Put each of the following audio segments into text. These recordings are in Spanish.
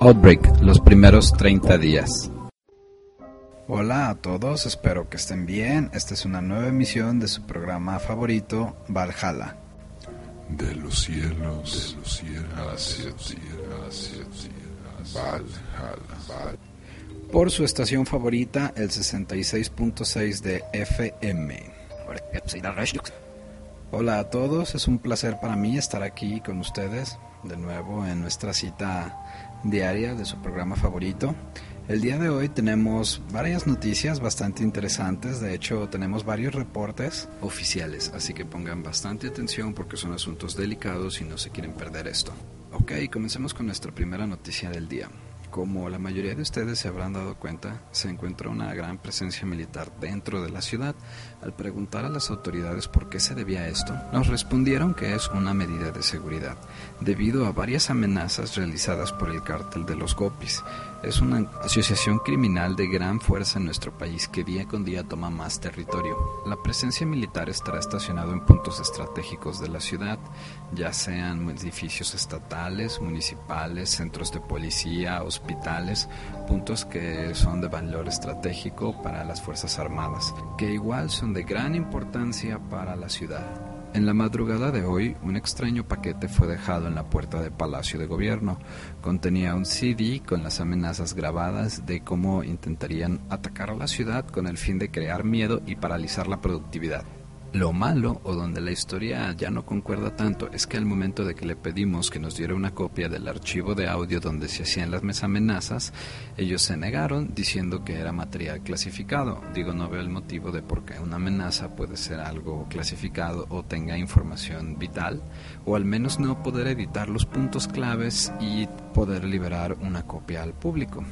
Outbreak, los primeros 30 días. Hola a todos, espero que estén bien. Esta es una nueva emisión de su programa favorito, Valhalla. De los cielos, de los cielos hacia hacia Valhalla. Por su estación favorita, el 66.6 de FM. Hola a todos, es un placer para mí estar aquí con ustedes de nuevo en nuestra cita diaria de su programa favorito. El día de hoy tenemos varias noticias bastante interesantes, de hecho tenemos varios reportes oficiales, así que pongan bastante atención porque son asuntos delicados y no se quieren perder esto. Ok, comencemos con nuestra primera noticia del día. Como la mayoría de ustedes se habrán dado cuenta, se encuentra una gran presencia militar dentro de la ciudad. Al preguntar a las autoridades por qué se debía esto, nos respondieron que es una medida de seguridad, debido a varias amenazas realizadas por el cártel de los Gopis. Es una asociación criminal de gran fuerza en nuestro país que día con día toma más territorio. La presencia militar estará estacionado en puntos estratégicos de la ciudad, ya sean edificios estatales, municipales, centros de policía, hospitales, puntos que son de valor estratégico para las Fuerzas Armadas, que igual son de gran importancia para la ciudad. En la madrugada de hoy, un extraño paquete fue dejado en la puerta del Palacio de Gobierno. Contenía un CD con las amenazas grabadas de cómo intentarían atacar a la ciudad con el fin de crear miedo y paralizar la productividad. Lo malo, o donde la historia ya no concuerda tanto, es que al momento de que le pedimos que nos diera una copia del archivo de audio donde se hacían las amenazas, ellos se negaron diciendo que era material clasificado. Digo, no veo el motivo de por qué una amenaza puede ser algo clasificado o tenga información vital, o al menos no poder editar los puntos claves y poder liberar una copia al público.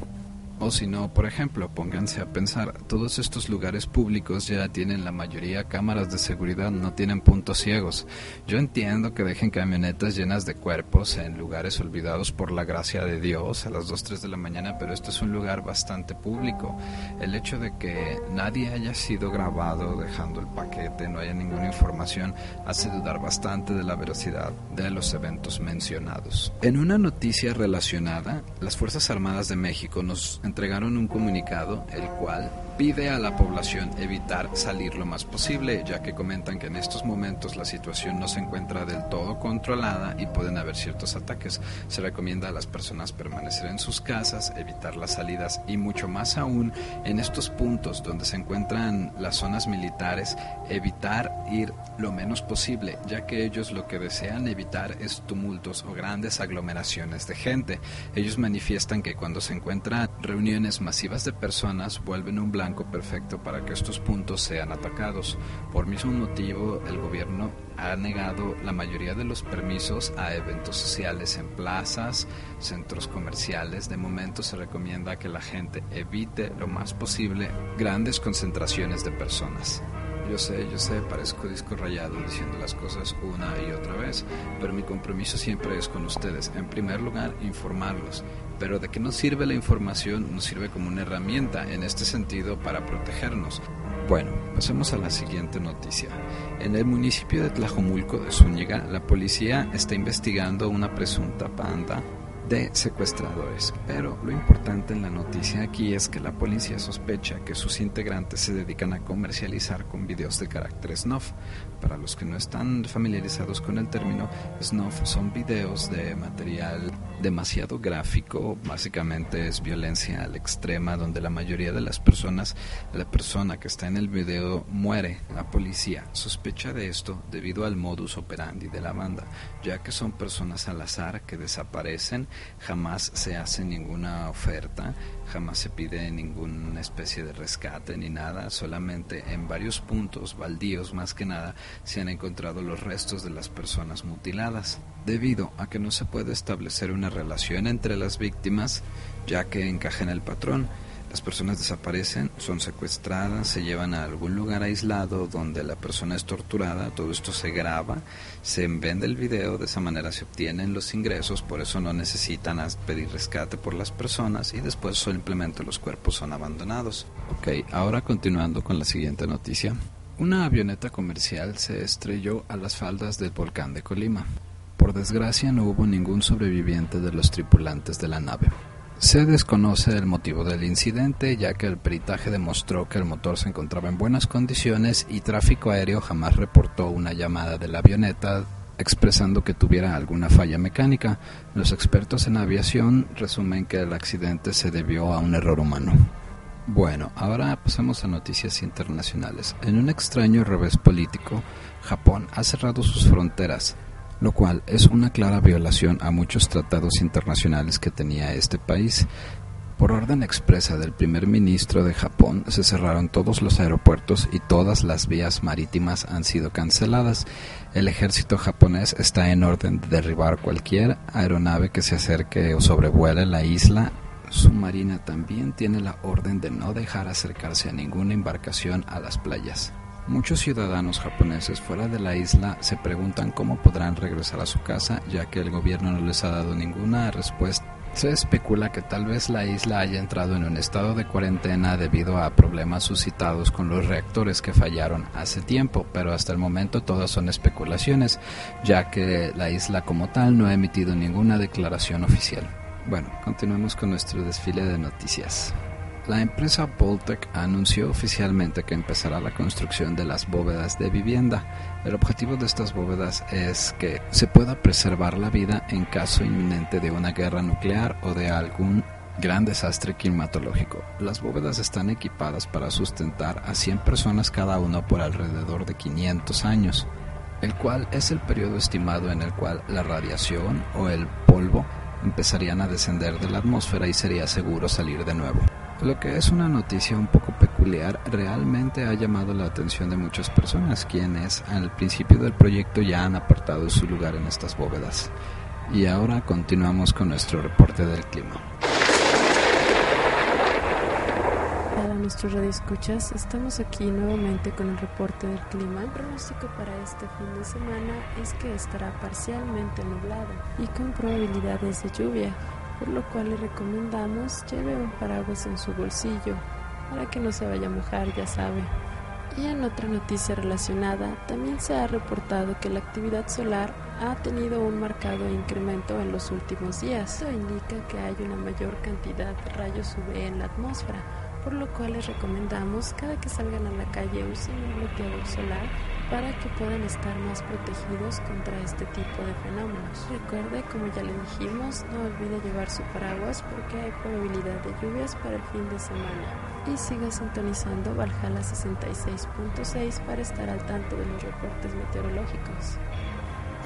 O si no, por ejemplo, pónganse a pensar, todos estos lugares públicos ya tienen la mayoría cámaras de seguridad, no tienen puntos ciegos. Yo entiendo que dejen camionetas llenas de cuerpos en lugares olvidados por la gracia de Dios a las 2, 3 de la mañana, pero esto es un lugar bastante público. El hecho de que nadie haya sido grabado dejando el paquete, no haya ninguna información, hace dudar bastante de la veracidad de los eventos mencionados. En una noticia relacionada, las Fuerzas Armadas de México nos entregaron un comunicado el cual pide a la población evitar salir lo más posible, ya que comentan que en estos momentos la situación no se encuentra del todo controlada y pueden haber ciertos ataques. Se recomienda a las personas permanecer en sus casas, evitar las salidas y mucho más aún en estos puntos donde se encuentran las zonas militares, evitar ir lo menos posible, ya que ellos lo que desean evitar es tumultos o grandes aglomeraciones de gente. Ellos manifiestan que cuando se encuentran reuniones masivas de personas vuelven un blanco perfecto para que estos puntos sean atacados. Por mismo motivo, el gobierno ha negado la mayoría de los permisos a eventos sociales en plazas, centros comerciales. De momento se recomienda que la gente evite lo más posible grandes concentraciones de personas. Yo sé, yo sé, parezco disco rayado diciendo las cosas una y otra vez, pero mi compromiso siempre es con ustedes. En primer lugar, informarlos. Pero de qué nos sirve la información, nos sirve como una herramienta en este sentido para protegernos. Bueno, pasemos a la siguiente noticia. En el municipio de Tlajomulco de Zúñiga, la policía está investigando una presunta banda de secuestradores. Pero lo importante en la noticia aquí es que la policía sospecha que sus integrantes se dedican a comercializar con videos de carácter snuff. Para los que no están familiarizados con el término, snuff son videos de material demasiado gráfico, básicamente es violencia al extrema donde la mayoría de las personas, la persona que está en el video muere. La policía sospecha de esto debido al modus operandi de la banda, ya que son personas al azar que desaparecen jamás se hace ninguna oferta, jamás se pide ninguna especie de rescate ni nada, solamente en varios puntos baldíos más que nada se han encontrado los restos de las personas mutiladas. Debido a que no se puede establecer una relación entre las víctimas, ya que encaja el patrón, las personas desaparecen, son secuestradas, se llevan a algún lugar aislado donde la persona es torturada, todo esto se graba, se vende el video, de esa manera se obtienen los ingresos, por eso no necesitan pedir rescate por las personas y después simplemente los cuerpos son abandonados. Ok, ahora continuando con la siguiente noticia. Una avioneta comercial se estrelló a las faldas del volcán de Colima. Por desgracia no hubo ningún sobreviviente de los tripulantes de la nave. Se desconoce el motivo del incidente, ya que el peritaje demostró que el motor se encontraba en buenas condiciones y tráfico aéreo jamás reportó una llamada de la avioneta expresando que tuviera alguna falla mecánica. Los expertos en aviación resumen que el accidente se debió a un error humano. Bueno, ahora pasamos a noticias internacionales. En un extraño revés político, Japón ha cerrado sus fronteras lo cual es una clara violación a muchos tratados internacionales que tenía este país. Por orden expresa del primer ministro de Japón, se cerraron todos los aeropuertos y todas las vías marítimas han sido canceladas. El ejército japonés está en orden de derribar cualquier aeronave que se acerque o sobrevuele la isla. Su marina también tiene la orden de no dejar acercarse a ninguna embarcación a las playas. Muchos ciudadanos japoneses fuera de la isla se preguntan cómo podrán regresar a su casa ya que el gobierno no les ha dado ninguna respuesta. Se especula que tal vez la isla haya entrado en un estado de cuarentena debido a problemas suscitados con los reactores que fallaron hace tiempo, pero hasta el momento todas son especulaciones, ya que la isla como tal no ha emitido ninguna declaración oficial. Bueno, continuemos con nuestro desfile de noticias. La empresa Poltec anunció oficialmente que empezará la construcción de las bóvedas de vivienda. El objetivo de estas bóvedas es que se pueda preservar la vida en caso inminente de una guerra nuclear o de algún gran desastre climatológico. Las bóvedas están equipadas para sustentar a 100 personas cada uno por alrededor de 500 años, el cual es el periodo estimado en el cual la radiación o el polvo empezarían a descender de la atmósfera y sería seguro salir de nuevo. Lo que es una noticia un poco peculiar realmente ha llamado la atención de muchas personas, quienes al principio del proyecto ya han apartado su lugar en estas bóvedas. Y ahora continuamos con nuestro reporte del clima. Hola nuestros radioescuchas, estamos aquí nuevamente con el reporte del clima. El pronóstico para este fin de semana es que estará parcialmente nublado y con probabilidades de lluvia por lo cual le recomendamos lleve un paraguas en su bolsillo para que no se vaya a mojar, ya sabe. Y en otra noticia relacionada, también se ha reportado que la actividad solar ha tenido un marcado incremento en los últimos días. Esto indica que hay una mayor cantidad de rayos UV en la atmósfera, por lo cual les recomendamos cada que salgan a la calle usen un bloqueador solar para que puedan estar más protegidos contra este tipo de fenómenos. Recuerde, como ya le dijimos, no olvide llevar su paraguas porque hay probabilidad de lluvias para el fin de semana. Y siga sintonizando Valhalla 66.6 para estar al tanto de los reportes meteorológicos.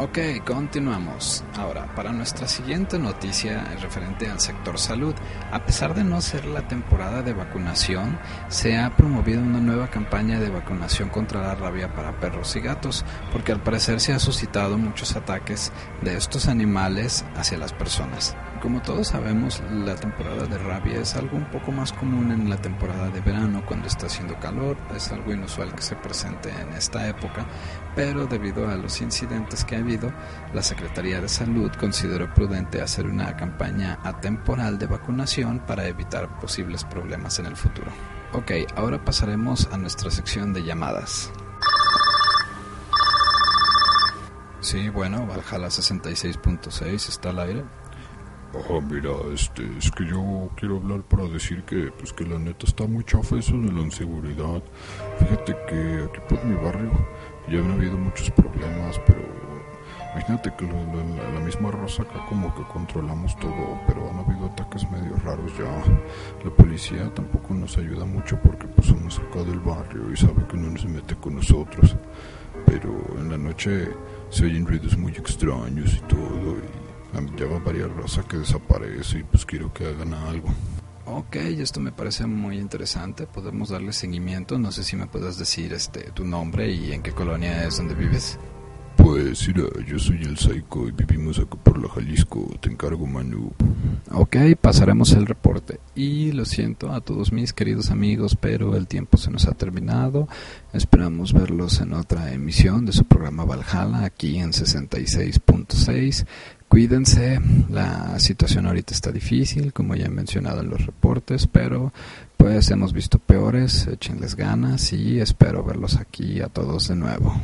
Ok, continuamos. Ahora, para nuestra siguiente noticia referente al sector salud, a pesar de no ser la temporada de vacunación, se ha promovido una nueva campaña de vacunación contra la rabia para perros y gatos, porque al parecer se ha suscitado muchos ataques de estos animales hacia las personas. Como todos sabemos, la temporada de rabia es algo un poco más común en la temporada de verano cuando está haciendo calor, es algo inusual que se presente en esta época, pero debido a los incidentes que ha habido, la Secretaría de Salud consideró prudente hacer una campaña atemporal de vacunación para evitar posibles problemas en el futuro. Ok, ahora pasaremos a nuestra sección de llamadas. Sí, bueno, Valhalla 66.6 está al aire. Ah, mira, este, es que yo quiero hablar para decir que, pues que la neta está muy chafa eso de la inseguridad. Fíjate que aquí por mi barrio ya han habido muchos problemas, pero imagínate que la, la, misma raza acá como que controlamos todo, pero han habido ataques medio raros ya. La policía tampoco nos ayuda mucho porque pues somos acá del barrio y sabe que no se mete con nosotros. Pero en la noche se oyen ruidos muy extraños y todo y va varias raza que desaparece y pues quiero que hagan algo. Ok, esto me parece muy interesante. Podemos darle seguimiento. No sé si me puedes decir este tu nombre y en qué colonia es donde vives. Pues mira, yo soy el Psycho y vivimos acá por la Jalisco. Te encargo, Manu. Ok, pasaremos el reporte. Y lo siento a todos mis queridos amigos, pero el tiempo se nos ha terminado. Esperamos verlos en otra emisión de su programa Valhalla aquí en 66.6. Cuídense, la situación ahorita está difícil, como ya he mencionado en los reportes, pero pues hemos visto peores, échenles ganas y espero verlos aquí a todos de nuevo.